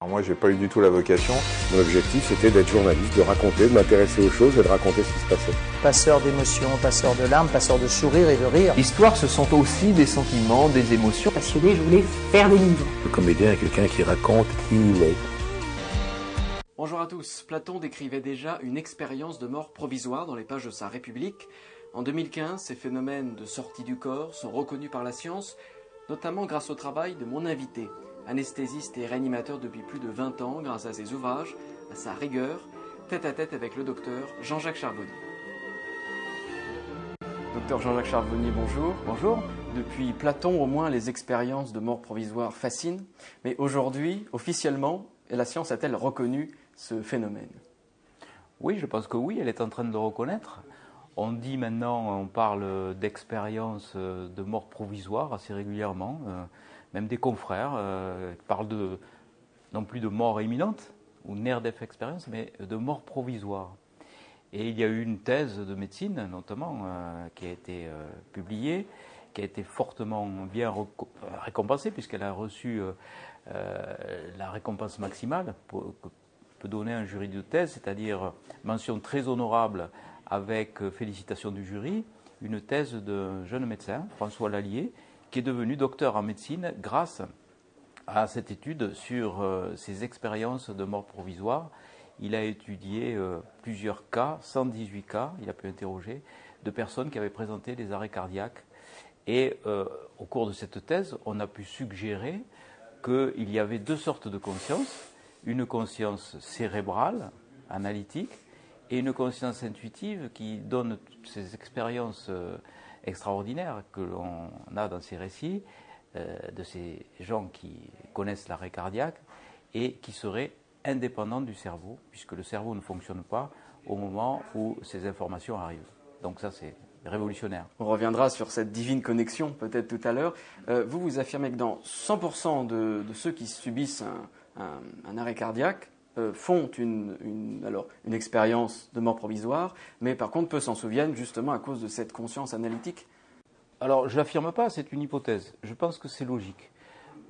Alors moi, j'ai pas eu du tout la vocation. Mon objectif, c'était d'être journaliste, de raconter, de m'intéresser aux choses et de raconter ce qui se passait. Passeur d'émotions, passeur de larmes, passeur de sourires et de rires. L'histoire, ce sont aussi des sentiments, des émotions. Passionné, je voulais faire des livres. Le comédien est quelqu'un qui raconte qui il est. Bonjour à tous. Platon décrivait déjà une expérience de mort provisoire dans les pages de sa République. En 2015, ces phénomènes de sortie du corps sont reconnus par la science, notamment grâce au travail de mon invité, anesthésiste et réanimateur depuis plus de 20 ans grâce à ses ouvrages, à sa rigueur, tête à tête avec le docteur Jean-Jacques Charbonnier. Docteur Jean-Jacques Charbonnier, bonjour. Bonjour. Depuis Platon, au moins, les expériences de mort provisoire fascinent. Mais aujourd'hui, officiellement, la science a-t-elle reconnu ce phénomène? Oui, je pense que oui, elle est en train de le reconnaître. On dit maintenant, on parle d'expériences de mort provisoire assez régulièrement même des confrères euh, parlent de, non plus de mort imminente ou near death expérience, mais de mort provisoire. Et il y a eu une thèse de médecine, notamment, euh, qui a été euh, publiée, qui a été fortement bien récompensée, puisqu'elle a reçu la récompense maximale que peut donner un jury de thèse, c'est-à-dire mention très honorable avec félicitations du jury, une thèse d'un jeune médecin, François Lallier, qui est devenu docteur en médecine grâce à cette étude sur euh, ses expériences de mort provisoire. Il a étudié euh, plusieurs cas, 118 cas, il a pu interroger, de personnes qui avaient présenté des arrêts cardiaques. Et euh, au cours de cette thèse, on a pu suggérer qu'il y avait deux sortes de conscience, une conscience cérébrale, analytique, et une conscience intuitive qui donne ces expériences extraordinaire que l'on a dans ces récits euh, de ces gens qui connaissent l'arrêt cardiaque et qui seraient indépendants du cerveau, puisque le cerveau ne fonctionne pas au moment où ces informations arrivent. Donc ça, c'est révolutionnaire. On reviendra sur cette divine connexion peut-être tout à l'heure. Euh, vous, vous affirmez que dans 100% de, ceux qui subissent un arrêt cardiaque, euh, font une, alors, une expérience de mort provisoire, mais par contre peu s'en souviennent justement à cause de cette conscience analytique Alors je l'affirme pas, c'est une hypothèse. Je pense que c'est logique.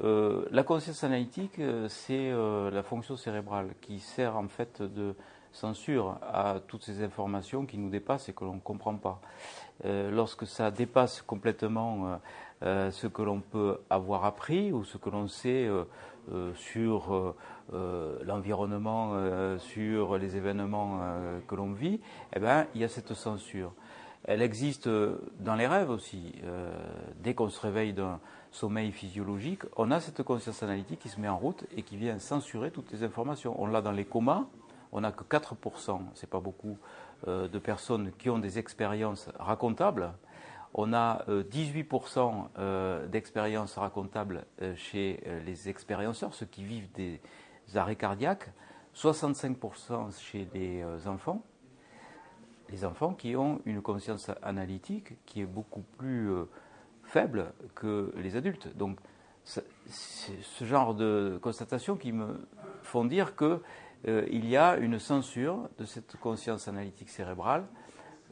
Euh, la conscience analytique, euh, c'est la fonction cérébrale qui sert en fait de censure à toutes ces informations qui nous dépassent et que l'on ne comprend pas. lorsque ça dépasse complètement ce que l'on peut avoir appris ou ce que l'on sait sur l'environnement, euh, sur les événements euh, que l'on vit, eh ben, il y a cette censure. Elle existe dans les rêves aussi. dès qu'on se réveille d'un sommeil physiologique, on a cette conscience analytique qui se met en route et qui vient censurer toutes les informations. On l'a dans les comas, on n'a que 4%, c'est pas beaucoup, de personnes qui ont des expériences racontables. On a 18% d'expériences racontables chez les expérienceurs, ceux qui vivent des, arrêts cardiaques, 65% chez les euh, enfants, les enfants qui ont une conscience analytique qui est beaucoup plus euh, faible que les adultes. Donc, c'est ce genre de constatations qui me font dire qu'il euh, y a une censure de cette conscience analytique cérébrale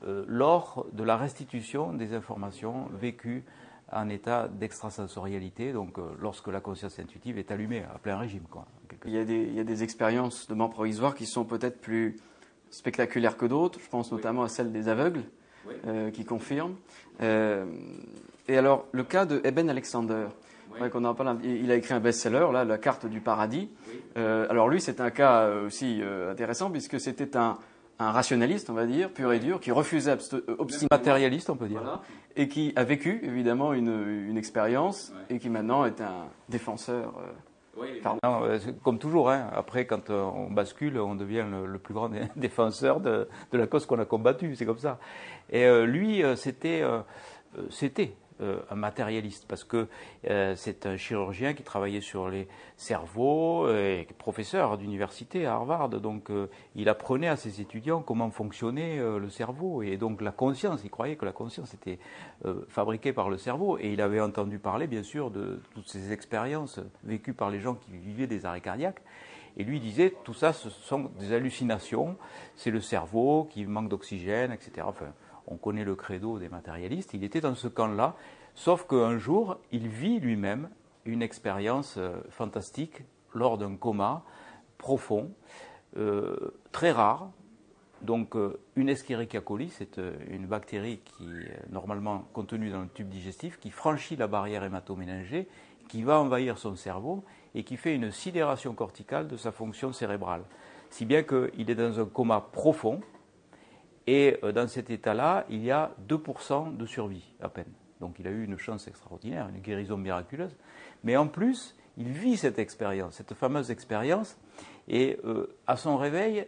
lors de la restitution des informations vécues en état d'extrasensorialité, donc lorsque la conscience intuitive est allumée à plein régime. Quoi. Il y, a des, expériences de mort provisoire qui sont peut-être plus spectaculaires que d'autres. Je pense notamment à celle des aveugles, euh, qui confirment. Euh, et alors, le cas de Eben Alexander. il a écrit un best-seller, là, La carte du paradis. Euh, alors lui, c'est un cas aussi intéressant puisque c'était un, rationaliste, on va dire, pur et dur, qui refusait obstinément. Matérialiste, on peut dire. et qui a vécu, évidemment, une, une expérience et qui maintenant est un défenseur euh, comme toujours, hein. après, quand euh, on bascule, on devient le, plus grand défenseur de, la cause qu'on a combattue, c'est comme ça. Et euh, lui, c'était, c'était euh, un matérialiste, parce que euh, c'est un chirurgien qui travaillait sur les cerveaux, et professeur d'université à Harvard, donc euh, il apprenait à ses étudiants comment fonctionnait le cerveau, et donc la conscience, il croyait que la conscience était fabriquée par le cerveau, et il avait entendu parler, bien sûr, de toutes ces expériences vécues par les gens qui vivaient des arrêts cardiaques, et lui disait, tout ça, ce sont des hallucinations, c'est le cerveau qui manque d'oxygène, etc. on connaît le credo des matérialistes, il était dans ce camp-là, sauf qu'un jour, il vit lui-même une expérience euh, fantastique lors d'un coma profond, très rare. Donc, une Escherichia coli, c'est une bactérie qui est normalement contenue dans le tube digestif, qui franchit la barrière hématoméningée, qui va envahir son cerveau et qui fait une sidération corticale de sa fonction cérébrale. Si bien qu'il est dans un coma profond, et euh, dans cet état-là, il y a 2% de survie à peine. Donc il a eu une chance extraordinaire, une guérison miraculeuse. Mais en plus, il vit cette expérience, cette fameuse expérience, et euh, à son réveil,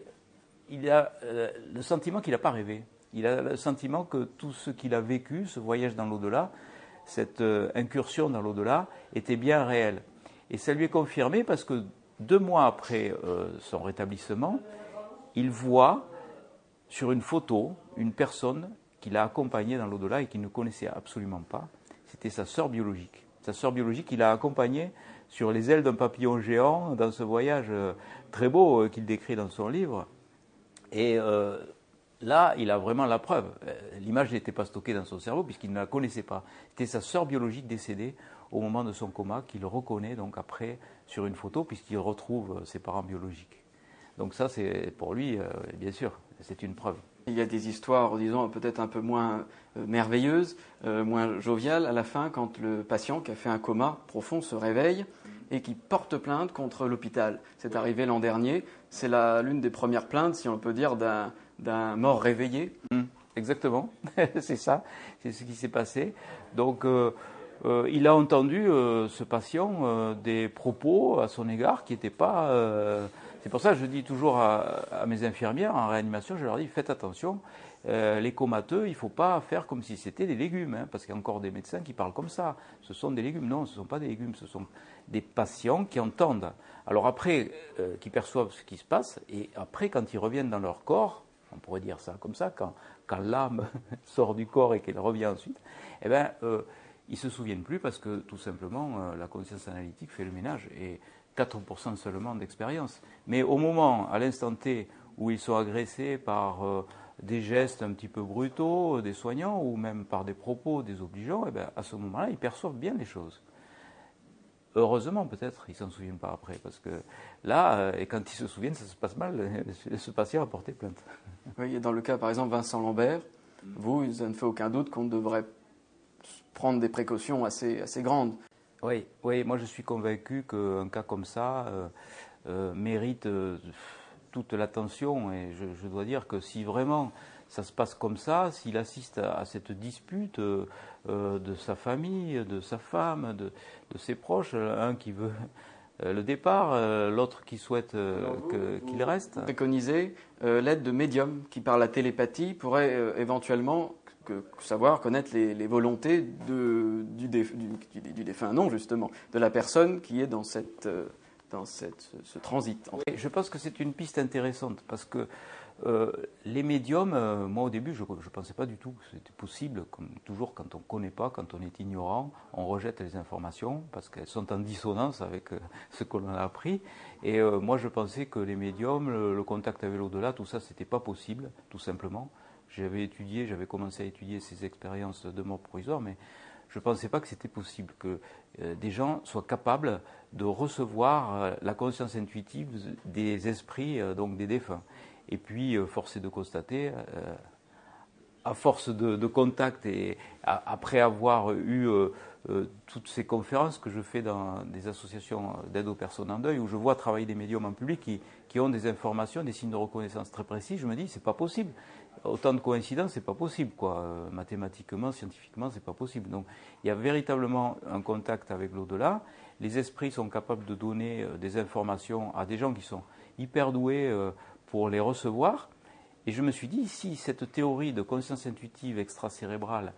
il a euh, le sentiment qu'il n'a pas rêvé. Il a le sentiment que tout ce qu'il a vécu, ce voyage dans l'au-delà, cette incursion dans l'au-delà, était bien réel. Et ça lui est confirmé parce que deux mois après son rétablissement, il voit sur une photo une personne qui l'a accompagné dans l'au-delà et qu'il ne connaissait absolument pas. C'était sa sœur biologique. Sa sœur biologique qui l'a accompagné sur les ailes d'un papillon géant dans ce voyage euh, très beau euh, qu'il décrit dans son livre. Et euh, là, il a vraiment la preuve. L'image n'était pas stockée dans son cerveau puisqu'il ne la connaissait pas. C'était sa sœur biologique décédée au moment de son coma qu'il reconnaît donc après sur une photo puisqu'il retrouve ses parents biologiques. Donc ça, c'est pour lui, bien sûr, c'est une preuve. Il y a des histoires, disons, peut-être un peu moins euh, merveilleuses, euh, moins joviales à la fin, quand le patient qui a fait un coma profond se réveille et qui porte plainte contre l'hôpital. C'est arrivé l'an dernier. C'est l'une des premières plaintes, si on peut dire, d'un mort réveillé. Hum, exactement, c'est ça, c'est ce qui s'est passé. Donc, euh, il a entendu, ce patient, des propos à son égard qui n'étaient pas c'est pour ça que je dis toujours à, mes infirmières en réanimation, je leur dis faites attention, euh, les comateux, il ne faut pas faire comme si c'était des légumes, hein, parce qu'il y a encore des médecins qui parlent comme ça. Ce sont des légumes. Non, ce ne sont pas des légumes, ce sont des patients qui entendent. Alors après, euh, qui perçoivent ce qui se passe, et après, quand ils reviennent dans leur corps, on pourrait dire ça comme ça, quand, l'âme sort du corps et qu'elle revient ensuite, eh bien, euh, ils ne se souviennent plus parce que tout simplement, la conscience analytique fait le ménage. Et 4% seulement d'expérience. Mais au moment, à l'instant T, où ils sont agressés par euh, des gestes un petit peu brutaux des soignants ou même par des propos désobligeants, et eh bien à ce moment-là, ils perçoivent bien les choses. Heureusement, peut-être, ils ne s'en souviennent pas après, parce que là, euh, et quand ils se souviennent, ça se passe mal, ce patient a porté plainte. Oui, et dans le cas, par exemple, Vincent Lambert, vous, ça ne fait aucun doute qu'on devrait prendre des précautions assez, assez grandes. Oui, oui, moi je suis convaincu qu'un cas comme ça euh, euh, mérite euh, toute l'attention et je, dois dire que si vraiment ça se passe comme ça, s'il assiste à, cette dispute de sa famille, de sa femme, de, ses proches, un qui veut le départ, l'autre qui souhaite qu'il reste. Préconiser l'aide de médiums qui, par la télépathie, pourraient éventuellement savoir connaître les, volontés de, du, du, défunt, non justement, de la personne qui est dans, cette, euh, dans cette, ce transit. je pense que c'est une piste intéressante parce que euh, les médiums, euh, moi au début, je ne pensais pas du tout que c'était possible. Comme toujours, quand on ne connaît pas, quand on est ignorant, on rejette les informations parce qu'elles sont en dissonance avec ce que l'on a appris. Et moi, je pensais que les médiums, le, le contact avec l'au-delà, tout ça, c'était pas possible, tout simplement. J'avais étudié, j'avais commencé à étudier ces expériences de mort provisoire, mais je ne pensais pas que c'était possible que euh, des gens soient capables de recevoir euh, la conscience intuitive des esprits, euh, donc des défunts. Et puis, force est de constater, à force de, de contact et après avoir eu toutes ces conférences que je fais dans des associations d'aide aux personnes en deuil, où je vois travailler des médiums en public qui, qui ont des informations, des signes de reconnaissance très précis, je me dis, c'est pas possible autant de coïncidences, c'est pas possible, quoi. Euh, mathématiquement, scientifiquement, c'est pas possible. Donc, il y a véritablement un contact avec l'au-delà. Les esprits sont capables de donner euh, des informations à des gens qui sont hyper doués euh, pour les recevoir. Et je me suis dit, si cette théorie de conscience intuitive extracérébrale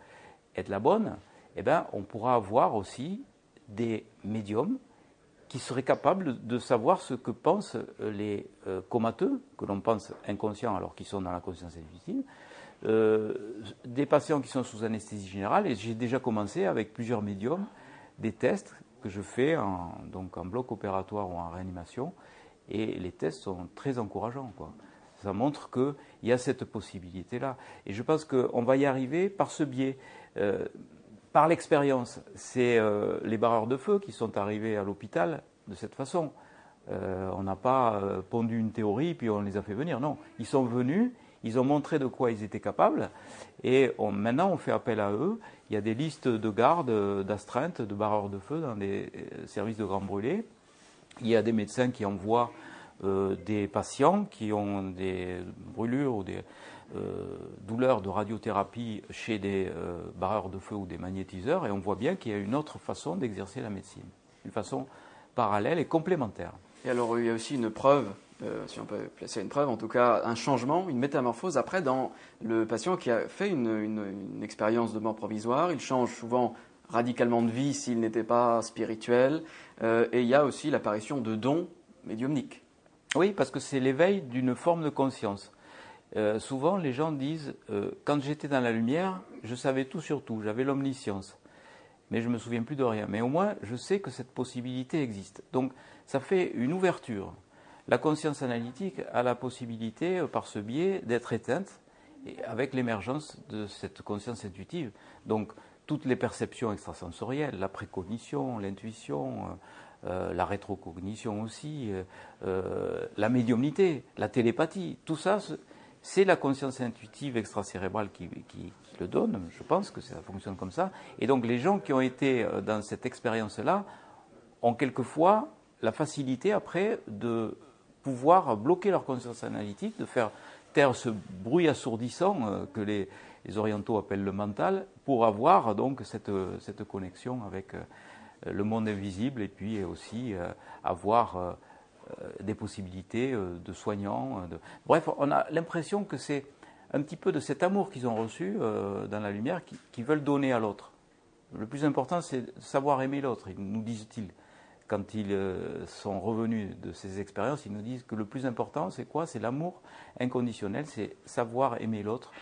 est la bonne, eh ben, on pourra avoir aussi des médiums qui seraient capables de savoir ce que pensent euh, les euh, comateux, que l'on pense inconscients alors qu'ils sont dans la conscience intuitive, euh, des patients qui sont sous anesthésie générale. Et j'ai déjà commencé avec plusieurs médiums des tests que je fais en, donc en bloc opératoire ou en réanimation. Et les tests sont très encourageants. Ça montre qu'il y a cette possibilité-là. Et je pense qu'on va y arriver par ce biais par l'expérience, c'est euh, les barreurs de feu qui sont arrivés à l'hôpital de cette façon. on n'a pas pondu une théorie puis on les a fait venir. Non, ils sont venus, ils ont montré de quoi ils étaient capables et maintenant on fait appel à eux. Il y a des listes de gardes, d'astreintes, de barreurs de feu dans des services de grands brûlés. Il y a des médecins qui envoient des patients qui ont des brûlures ou des euh, douleurs de radiothérapie chez des euh, barreurs de feu ou des magnétiseurs, et on voit bien qu'il y a une autre façon d'exercer la médecine, une façon parallèle et complémentaire. Et alors il y a aussi une preuve, euh, si on peut placer une preuve, en tout cas un changement, une métamorphose après dans le patient qui a fait une expérience de mort provisoire. Il change souvent radicalement de vie s'il n'était pas spirituel, et il y a aussi l'apparition de dons médiumniques. Oui, parce que c'est l'éveil d'une forme de conscience. Euh, souvent, les gens disent euh, Quand j'étais dans la lumière, je savais tout sur tout, j'avais l'omniscience. Mais je ne me souviens plus de rien. Mais au moins, je sais que cette possibilité existe. Donc, ça fait une ouverture. La conscience analytique a la possibilité, euh, par ce biais, d'être éteinte avec l'émergence de cette conscience intuitive. Donc, toutes les perceptions extrasensorielles, la précognition, l'intuition, la rétrocognition aussi, la médiumnité, la télépathie, tout ça, c'est la conscience intuitive extracérébrale qui, qui, le donne, je pense que ça fonctionne comme ça. Et donc les gens qui ont été euh, dans cette expérience-là ont quelquefois la facilité après de pouvoir bloquer leur conscience analytique, de faire taire ce bruit assourdissant euh, que les, orientaux appellent le mental, pour avoir donc cette, cette connexion avec euh, le monde invisible et puis aussi avoir euh, des possibilités euh, de soignants. Euh, bref, on a l'impression que c'est un petit peu de cet amour qu'ils ont reçu dans la lumière qu'ils veulent donner à l'autre. Le plus important, c'est savoir aimer l'autre, nous disent-ils. Quand ils sont revenus de ces expériences, ils nous disent que le plus important, c'est quoi? C'est l'amour inconditionnel, c'est savoir aimer l'autre.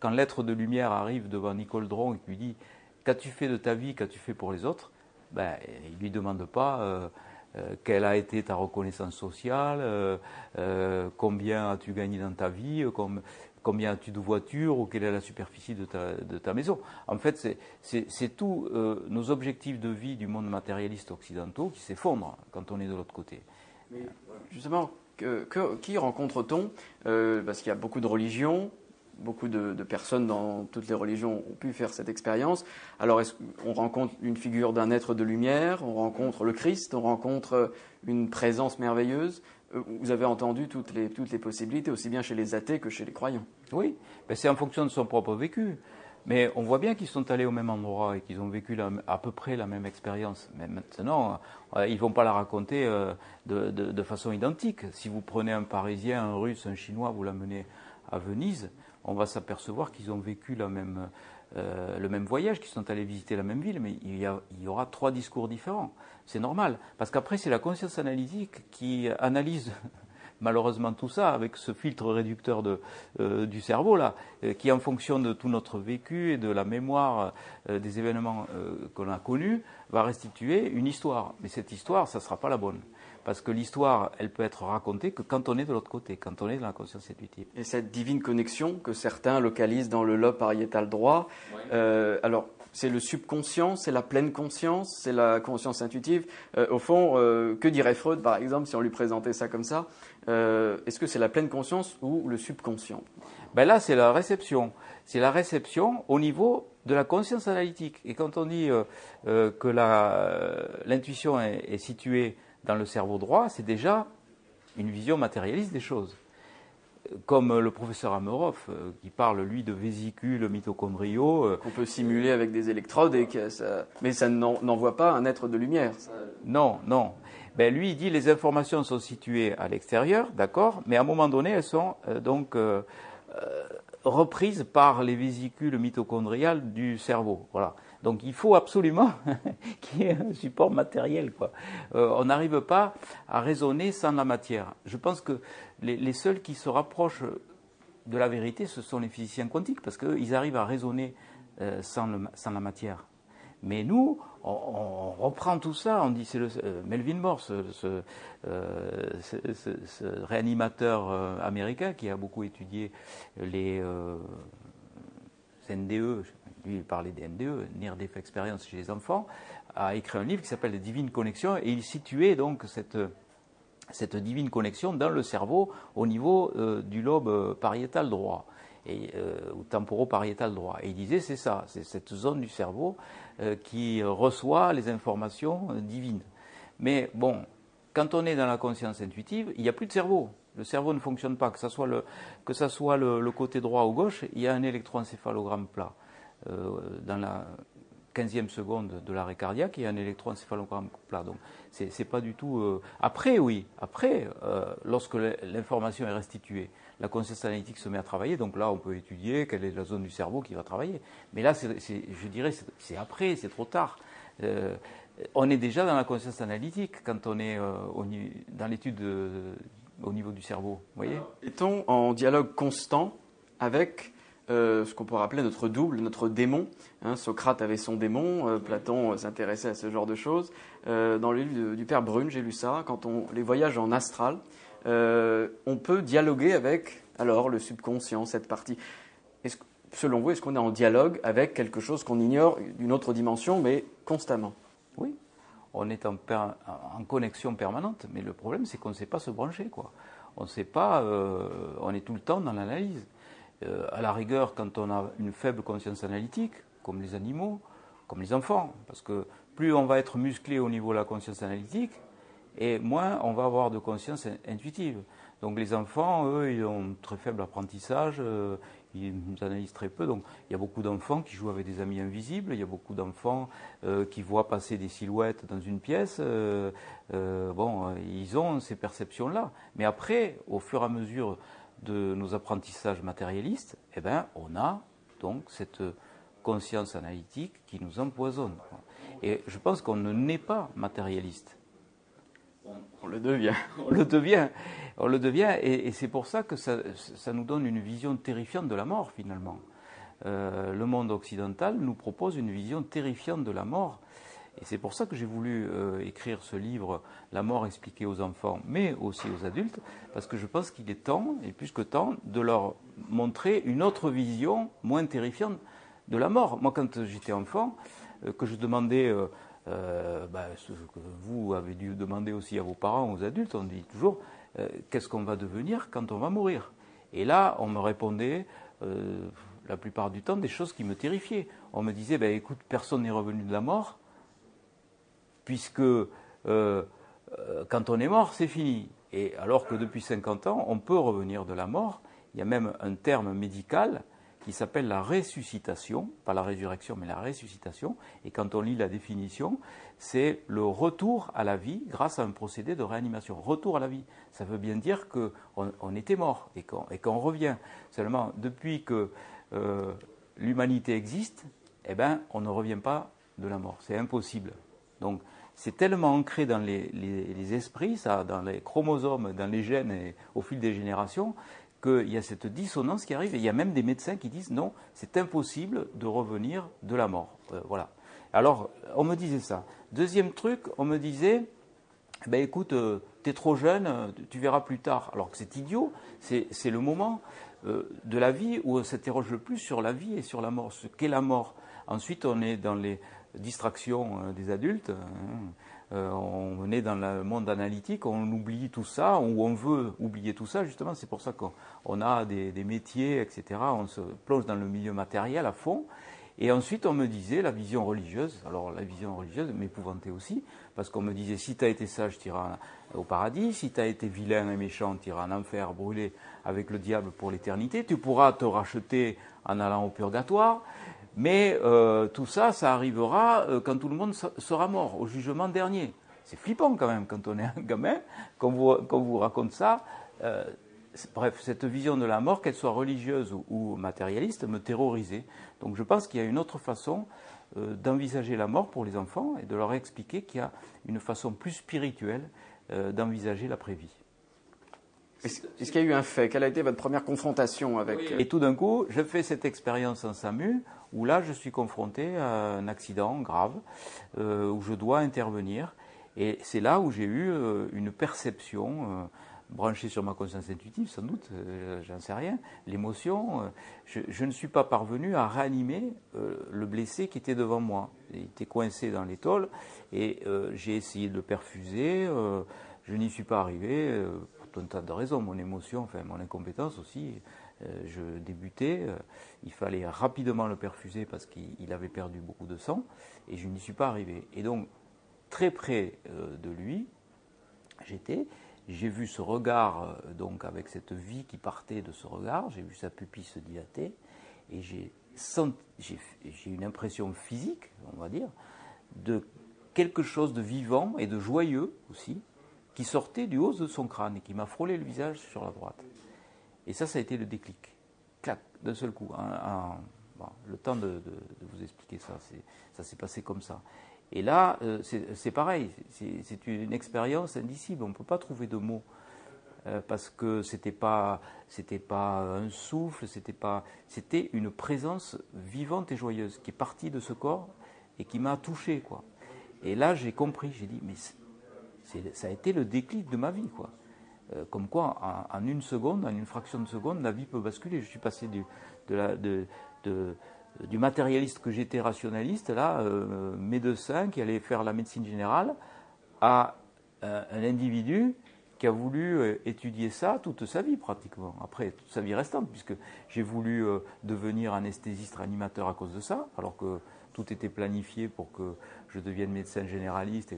Quand l'être de lumière arrive devant Nicole Dron et lui dit Qu'as-tu fait de ta vie? Qu'as-tu fait pour les autres? Ben, Il ne lui demande pas euh, quelle a été ta reconnaissance sociale, euh, euh, combien as-tu gagné dans ta vie, combien as-tu de voitures ou quelle est la superficie de ta, maison. En fait, c'est tous nos objectifs de vie du monde matérialiste occidentaux qui s'effondrent quand on est de l'autre côté. justement, qui rencontre-t-on? Parce qu'il y a beaucoup de religions, beaucoup de, personnes dans toutes les religions ont pu faire cette expérience. Alors, on rencontre une figure d'un être de lumière, on rencontre le Christ, on rencontre une présence merveilleuse? Euh, vous avez entendu toutes les, toutes les possibilités, aussi bien chez les athées que chez les croyants. Oui, mais c'est en fonction de son propre vécu. Mais on voit bien qu'ils sont allés au même endroit et qu'ils ont vécu à peu près la même expérience. Mais maintenant, euh, ils ne vont pas la raconter euh, de, de, façon identique. Si vous prenez un Parisien, un Russe, un Chinois, vous l'amenez à Venise, on va s'apercevoir qu'ils ont vécu euh, le même voyage, qu'ils sont allés visiter la même ville, mais il y, aura trois discours différents. C'est normal, parce qu'après, c'est la conscience analytique qui analyse malheureusement tout ça avec ce filtre réducteur euh, du cerveau là, euh, qui en fonction de tout notre vécu et de la mémoire des événements qu'on a connus, va restituer une histoire. Mais cette histoire, ça ne sera pas la bonne. Parce que l'histoire, elle peut être racontée que quand on est de l'autre côté, quand on est dans la conscience intuitive. Et cette divine connexion que certains localisent dans le lobe pariétal droit, euh, alors c'est le subconscient, c'est la pleine conscience, c'est la conscience intuitive. Euh, au fond, euh, que dirait Freud, par exemple, si on lui présentait ça comme ça Est-ce que c'est la pleine conscience ou le subconscient? Ben Là, c'est la réception. C'est la réception au niveau de la conscience analytique. Et quand on dit que l'intuition est, est située dans le cerveau droit, c'est déjà une vision matérialiste des choses. Comme le professeur Amerov, euh, qui parle, lui, de vésicules mitochondriaux. Euh, Qu'on peut simuler avec des électrodes, et mais ça n'envoie pas un être de lumière. Non, non. Ben, lui, il dit les informations sont situées à l'extérieur, d'accord, mais à un moment donné, elles sont euh, donc reprises par les vésicules mitochondriales du cerveau. Voilà. Donc il faut absolument qu'il y ait un support matériel. Quoi. Euh, on n'arrive pas à raisonner sans la matière. Je pense que les, seuls qui se rapprochent de la vérité, ce sont les physiciens quantiques, parce qu'ils arrivent à raisonner euh, sans, la matière. Mais nous, on, reprend tout ça, on dit, c'est le euh, Melvin Morse, ce, réanimateur américain qui a beaucoup étudié les NDE, lui il parlait des NDE, Near Experience chez les enfants, a écrit un livre qui s'appelle Les Divines Connexions et il situait donc cette, cette divine connexion dans le cerveau au niveau du lobe pariétal droit et, ou temporo-pariétal droit. Et il disait c'est ça, c'est cette zone du cerveau qui reçoit les informations divines. Mais bon, quand on est dans la conscience intuitive, il n'y a plus de cerveau. Le cerveau ne fonctionne pas, que ce soit le, que ça soit le, côté droit ou gauche, il y a un électroencéphalogramme plat. Euh, dans la 15e seconde de l'arrêt cardiaque, il y a un électroencéphalogramme plat. Donc, c'est, pas du tout. Euh, après, oui, après, euh, lorsque l'information est restituée, la conscience analytique se met à travailler. Donc là, on peut étudier quelle est la zone du cerveau qui va travailler. Mais là, je dirais, c'est, après, c'est trop tard on est déjà dans la conscience analytique quand on est dans l'étude au niveau du cerveau. Est-on en dialogue constant avec euh, ce qu'on pourrait appeler notre double, notre démon hein, Socrate avait son démon, euh, Platon s'intéressait à ce genre de choses. Euh, dans le livre du père Brune, j'ai lu ça, quand on les voyages en astral, on peut dialoguer avec alors le subconscient, cette partie. selon vous, est-ce qu'on est en dialogue avec quelque chose qu'on ignore d'une autre dimension, mais constamment? Oui, on est en, connexion permanente, mais le problème c'est qu'on ne sait pas se brancher. Quoi. On ne sait pas, euh, on est tout le temps dans l'analyse. Euh, à la rigueur, quand on a une faible conscience analytique, comme les animaux, comme les enfants, parce que plus on va être musclé au niveau de la conscience analytique, et moins on va avoir de conscience intuitive. Donc les enfants, eux, ils ont un très faible apprentissage, euh, ils analysent très peu. Donc il y a beaucoup d'enfants qui jouent avec des amis invisibles, il y a beaucoup d'enfants euh, qui voient passer des silhouettes dans une pièce. Bon, ils ont ces perceptions-là. Mais après, au fur et à mesure de nos apprentissages matérialistes, eh ben, on a donc cette conscience analytique qui nous empoisonne. Et je pense qu'on ne naît pas matérialiste. On le devient. On le devient. On le devient, et, c'est pour ça que ça, nous donne une vision terrifiante de la mort, finalement. Euh, le monde occidental nous propose une vision terrifiante de la mort. Et c'est pour ça que j'ai voulu euh, écrire ce livre, La mort expliquée aux enfants, mais aussi aux adultes, parce que je pense qu'il est temps, et plus que temps, de leur montrer une autre vision moins terrifiante de la mort. Moi, quand j'étais enfant, euh, que je demandais euh, bah, ce que vous avez dû demander aussi à vos parents, aux adultes, on dit toujours qu'est-ce qu'on va devenir quand on va mourir? Et là, on me répondait la plupart du temps des choses qui me terrifiaient. On me disait bah, écoute, personne n'est revenu de la mort, puisque quand on est mort, c'est fini. Et alors que depuis 50 ans, on peut revenir de la mort. Il y a même un terme médical qui s'appelle la ressuscitation, pas la résurrection, mais la ressuscitation. Et quand on lit la définition, c'est le retour à la vie grâce à un procédé de réanimation. Retour à la vie, ça veut bien dire qu'on on était mort et qu'on revient. Seulement, depuis que euh, l'humanité existe, eh ben, on ne revient pas de la mort. C'est impossible. Donc, c'est tellement ancré dans les, esprits, ça, dans les chromosomes, dans les gènes et au fil des générations, qu'il y a cette dissonance qui arrive, et il y a même des médecins qui disent non, c'est impossible de revenir de la mort. Euh, voilà. Alors, on me disait ça. Deuxième truc, on me disait, ben écoute, euh, tu es trop jeune, euh, tu verras plus tard. Alors que c'est idiot, c'est le moment de la vie où on s'interroge le plus sur la vie et sur la mort, ce qu'est la mort. Ensuite, on est dans les distractions des adultes. Hein. Euh, on est dans le monde analytique, on oublie tout ça, ou on veut oublier tout ça, justement, c'est pour ça qu'on a des, métiers, etc. On se plonge dans le milieu matériel à fond. Et ensuite, on me disait la vision religieuse. Alors, la vision religieuse m'épouvantait aussi, parce qu'on me disait si tu as été sage, tu iras au paradis. Si tu as été vilain et méchant, tu iras en enfer, brûlé avec le diable pour l'éternité. Tu pourras te racheter en allant au purgatoire. Mais euh, tout ça, ça arrivera euh, quand tout le monde sera mort, au jugement dernier. C'est flippant quand même quand on est un gamin, quand vous, vous raconte ça. Euh, bref, cette vision de la mort, qu'elle soit religieuse ou, matérialiste, me terrorisait. Donc je pense qu'il y a une autre façon d'envisager la mort pour les enfants et de leur expliquer qu'il y a une façon plus spirituelle d'envisager l'après-vie. Est-ce qu'il y a eu un fait? Quelle a été votre première confrontation avec Et tout d'un coup, je fais cette expérience en SAMU où là je suis confronté à un accident grave, euh, où je dois intervenir. Et c'est là où j'ai eu euh, une perception euh, branchée sur ma conscience intuitive, sans doute, j'en sais rien, l'émotion. Je, ne suis pas parvenu à réanimer le blessé qui était devant moi. Il était coincé dans l'étole et j'ai essayé de le perfuser. Je n'y suis pas arrivé pour tout un tas de raisons, mon émotion, enfin mon incompétence aussi. Je débutais, il fallait rapidement le perfuser parce qu'il avait perdu beaucoup de sang, et je n'y suis pas arrivé. Et donc, très près de lui, j'étais, j'ai vu ce regard, donc avec cette vie qui partait de ce regard, j'ai vu sa pupille se dilater, et j'ai une impression physique, on va dire, de quelque chose de vivant et de joyeux aussi, qui sortait du haut de son crâne et qui m'a frôlé le visage sur la droite. Et ça, ça a été le déclic. Clac, d'un seul coup. le temps de, vous expliquer ça, ça s'est passé comme ça. Et là, euh, c'est pareil, c'est une expérience indicible, on ne peut pas trouver de mots. Euh, parce que c'était pas c'était pas un souffle, c'était pas c'était une présence vivante et joyeuse qui est partie de ce corps et qui m'a touché quoi. Et là j'ai compris, j'ai dit mais ça a été le déclic de ma vie quoi. Euh, comme quoi en, une seconde, en une fraction de seconde, la vie peut basculer. Je suis passé du du matérialiste que j'étais rationaliste là, euh, médecin qui allait faire la médecine générale, à un individu qui a voulu euh, étudier ça toute sa vie pratiquement, après toute sa vie restante, puisque j'ai voulu euh, devenir anesthésiste réanimateur à cause de ça, alors que tout était planifié pour que je devienne médecin généraliste. Et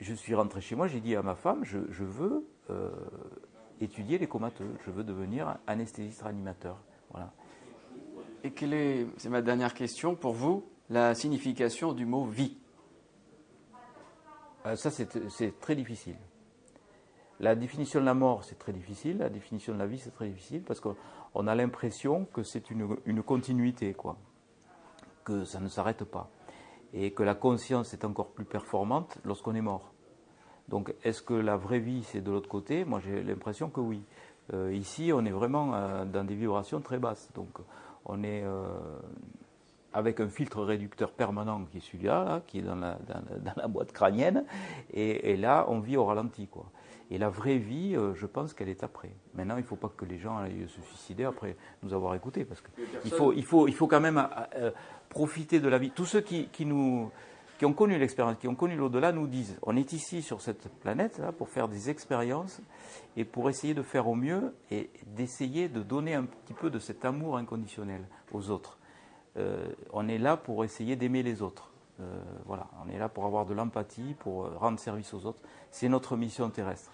je suis rentré chez moi, j'ai dit à ma femme, je, veux euh, étudier les comateux, je veux devenir anesthésiste réanimateur. Voilà. Et quelle est, c'est ma dernière question, pour vous, la signification du mot vie? Ça, c'est très difficile. La définition de la mort, c'est très difficile. La définition de la vie, c'est très difficile parce qu'on a l'impression que c'est une, continuité, quoi. Que ça ne s'arrête pas. Et que la conscience est encore plus performante lorsqu'on est mort. Donc, est-ce que la vraie vie, c'est de l'autre côté? Moi, j'ai l'impression que oui. Euh, ici, on est vraiment euh, dans des vibrations très basses. Donc, on est euh, avec un filtre réducteur permanent qui est celui-là, qui est dans la, boîte crânienne. Et, et, là, on vit au ralenti, quoi. Et la vraie vie, euh, je pense qu'elle est après. Maintenant, il ne faut pas que les gens aillent se suicider après nous avoir écoutés, parce qu'il faut, il faut, il faut quand même euh, euh, profiter de la vie. Tous ceux qui, qui, nous, qui ont connu l'expérience, qui ont connu l'au-delà, nous disent on est ici sur cette planète là, pour faire des expériences et pour essayer de faire au mieux et d'essayer de donner un petit peu de cet amour inconditionnel aux autres. on est là pour essayer d'aimer les autres. Voilà, on est là pour avoir de l'empathie, pour rendre service aux autres. C'est notre mission terrestre.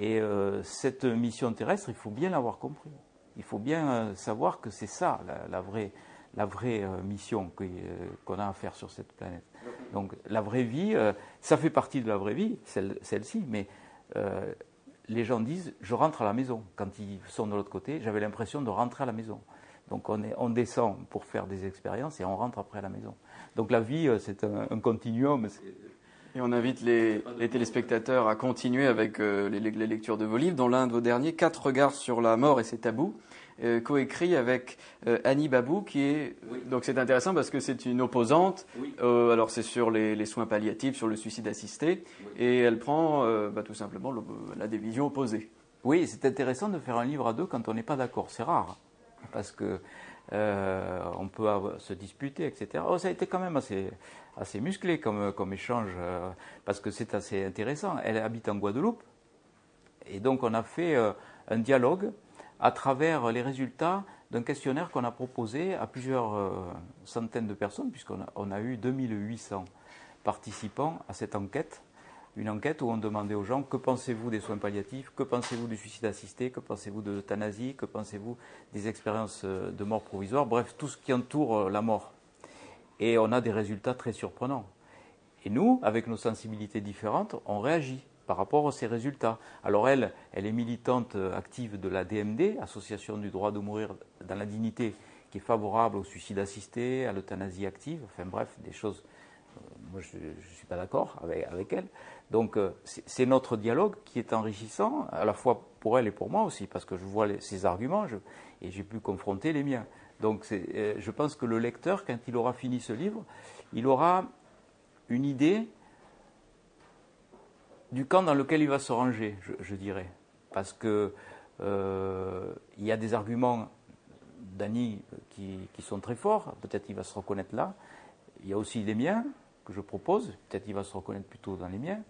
Et euh, cette mission terrestre, il faut bien l'avoir compris. Il faut bien euh, savoir que c'est ça la, vraie, la vraie euh, mission qu'on a à faire sur cette planète. Donc la vraie vie, ça fait partie de la vraie vie, celle-ci, mais les gens disent je rentre à la maison. Quand ils sont de l'autre côté, j'avais l'impression de rentrer à la maison. Donc on, est, on, descend pour faire des expériences et on rentre après à la maison. Donc la vie, c'est un, un continuum. Et on invite les, téléspectateurs à continuer avec euh, les, lectures de vos livres, dont l'un de vos derniers, Quatre regards sur la mort et ses tabous, euh, coécrit avec euh, Annie Babou, qui est. Donc c'est intéressant parce que c'est une opposante. alors c'est sur les, soins palliatifs, sur le suicide assisté, et elle prend bah, tout simplement la division opposée. Oui, c'est intéressant de faire un livre à deux quand on n'est pas d'accord. C'est rare. Parce que euh, on peut se disputer, etc. Oh, ça a été quand même assez, musclé comme, comme échange, euh, parce que c'est assez intéressant. Elle habite en Guadeloupe, et donc on a fait euh, un dialogue à travers les résultats d'un questionnaire qu'on a proposé à plusieurs centaines de personnes, puisqu'on a, on a eu 2800 participants à cette enquête une enquête où on demandait aux gens que pensez-vous des soins palliatifs, que pensez-vous du suicide assisté, que pensez-vous de l'euthanasie, que pensez-vous des expériences euh, de mort provisoire, bref, tout ce qui entoure euh, la mort. Et on a des résultats très surprenants. Et nous, avec nos sensibilités différentes, on réagit par rapport à ces résultats. Alors elle, elle est militante euh, active de la DMD, Association du droit de mourir dans la dignité, qui est favorable au suicide assisté, à l'euthanasie active, enfin bref, des choses moi je ne suis pas d'accord avec, avec, elle. Donc euh, c'est notre dialogue qui est enrichissant, à la fois pour elle et pour moi aussi, parce que je vois ses arguments et j'ai pu confronter les miens. Donc euh, je pense que le lecteur, quand il aura fini ce livre, il aura une idée du camp dans lequel il va se ranger, je, dirais. Parce que euh, il y a des arguments d'Annie qui, qui, sont très forts, peut-être il va se reconnaître là. Il y a aussi les miens, que je propose, peut-être il va se reconnaître plutôt dans les miens,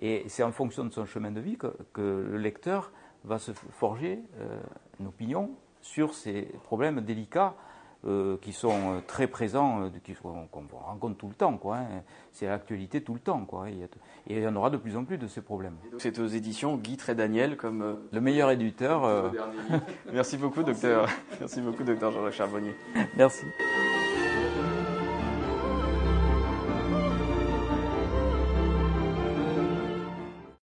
et c'est en fonction de son chemin de vie que, le lecteur va se forger euh, une opinion sur ces problèmes délicats euh, qui sont euh, très présents, qu'on rencontre tout le temps. Hein. C'est l'actualité tout le temps. Quoi, et il y en aura de plus en plus de ces problèmes. C'est aux éditions Guy Daniel comme... Le meilleur éditeur. Merci beaucoup, docteur. Merci beaucoup, docteur Jean-Jacques Charbonnier. Merci.